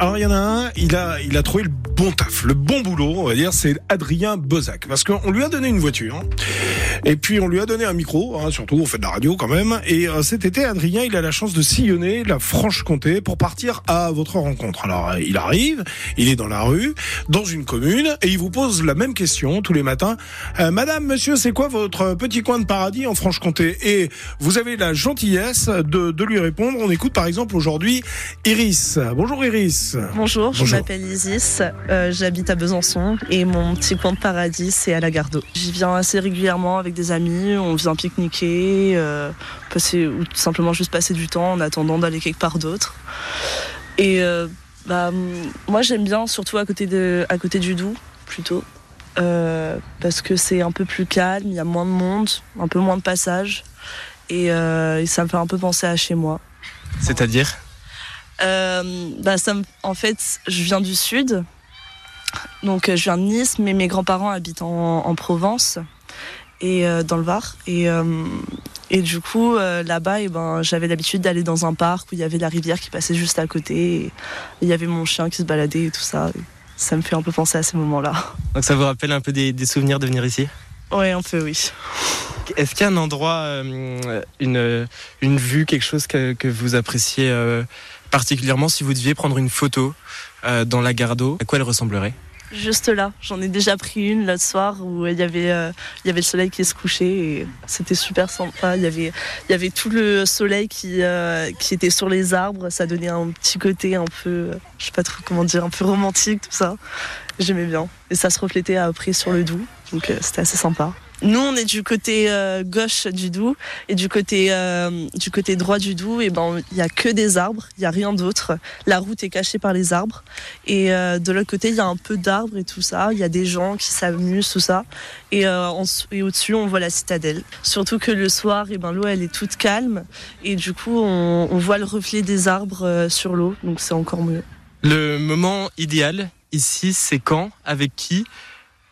Alors il y en a un, il a, il a trouvé le bon taf, le bon boulot, on va dire, c'est Adrien Bozac. Parce qu'on lui a donné une voiture, et puis on lui a donné un micro, hein, surtout on fait de la radio quand même. Et euh, cet été, Adrien, il a la chance de sillonner la Franche-Comté pour partir à votre rencontre. Alors il arrive, il est dans la rue, dans une commune, et il vous pose la même question tous les matins. Euh, Madame, monsieur, c'est quoi votre petit coin de paradis en Franche-Comté? Et vous avez la gentillesse de, de lui répondre. On écoute par exemple aujourd'hui Iris. Bonjour Iris. Bonjour, je m'appelle Isis, euh, j'habite à Besançon et mon petit coin de paradis c'est à la Gardeau. J'y viens assez régulièrement avec des amis, on vient pique-niquer, euh, passer, ou tout simplement juste passer du temps en attendant d'aller quelque part d'autre. Et euh, bah, moi j'aime bien surtout à côté, de, à côté du Doubs plutôt. Parce que c'est un peu plus calme, il y a moins de monde, un peu moins de passage et, et ça me fait un peu penser à chez moi. C'est-à-dire? Euh, bah, ça en fait, je viens du sud. Donc, euh, je viens de Nice, mais mes grands-parents habitent en, en Provence et euh, dans le Var. Et, euh, et du coup, euh, là-bas, eh ben, j'avais l'habitude d'aller dans un parc où il y avait la rivière qui passait juste à côté. Il y avait mon chien qui se baladait et tout ça. Et ça me fait un peu penser à ces moments-là. Donc ça vous rappelle un peu des, des souvenirs de venir ici? Oui, un peu, oui. Est-ce qu'il y a un endroit, une, une vue, quelque chose que, que vous appréciez particulièrement si vous deviez prendre une photo euh, dans la Gardeau À quoi elle ressemblerait? Juste là, j'en ai déjà pris une l'autre soir où il y avait euh, il y avait le soleil qui se couchait et c'était super sympa. Il y avait tout le soleil qui euh, était sur les arbres. Ça donnait un petit côté un peu euh, je sais pas trop comment dire un peu romantique tout ça. J'aimais bien et ça se reflétait après sur le Doubs donc euh, c'était assez sympa. Nous, on est du côté euh, gauche du Doubs et du côté euh, du côté droit du Doubs, et ben il y a que des arbres, il y a rien d'autre. La route est cachée par les arbres et euh, de l'autre côté il y a un peu d'arbres et tout ça. Il y a des gens qui s'amusent tout ça et, au-dessus on voit la citadelle. Surtout que le soir, et ben l'eau elle est toute calme et du coup on, on voit le reflet des arbres sur l'eau, donc c'est encore mieux. Le moment idéal ici, c'est quand? Avec qui?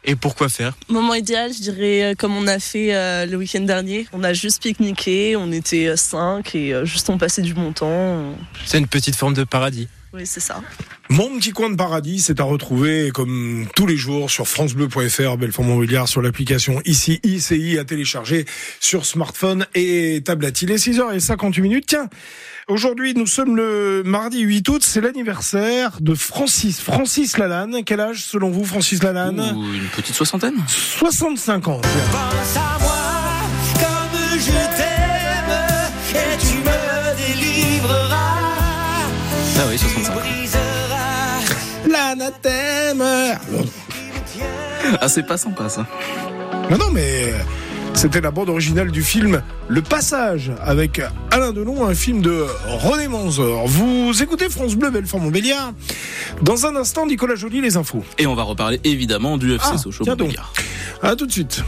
Et pourquoi faire? Moment idéal, je dirais euh, comme on a fait euh, le week-end dernier. On a juste pique-niqué, on était euh, cinq et euh, juste on passait du bon temps. C'est une petite forme de paradis. Oui, c'est ça. Mon petit coin de paradis, c'est à retrouver comme tous les jours sur francebleu.fr, Belfort Montbéliard, sur l'application ici ICI à télécharger sur smartphone et tablette. Il est 6h58 minutes. Tiens, aujourd'hui nous sommes le mardi 8 août, c'est l'anniversaire de Francis, Francis Lalanne. Quel âge selon vous Francis Lalanne? Ou une petite soixantaine? 65 ans. Pense à moi comme je Ah, c'est pas sympa ça. Non, non, mais c'était la bande originale du film Le Passage avec Alain Delon, un film de René Manzor. Vous écoutez France Bleu, Belfort Montbéliard. Dans un instant, Nicolas Joly, les infos. Et on va reparler évidemment du FC Ah, Sochaux tiens donc. Montbéliard. À tout de suite.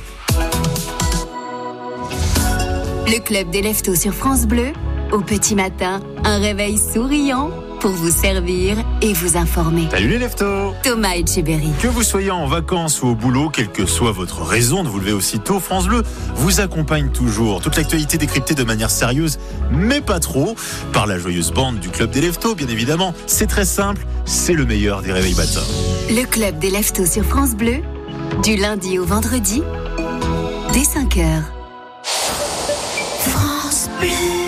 Le club des leftos sur France Bleu. Au petit matin, un réveil souriant pour vous servir et vous informer. Salut les leftos Thomas Etcheberry. Que vous soyez en vacances ou au boulot, quelle que soit votre raison de vous lever aussitôt, France Bleu vous accompagne toujours. Toute l'actualité décryptée de manière sérieuse, mais pas trop, par la joyeuse bande du Club des Leftos, bien évidemment. C'est très simple, c'est le meilleur des réveils matins. Le club des leftos sur France Bleu. Du lundi au vendredi, dès 5 heures. France Bleu.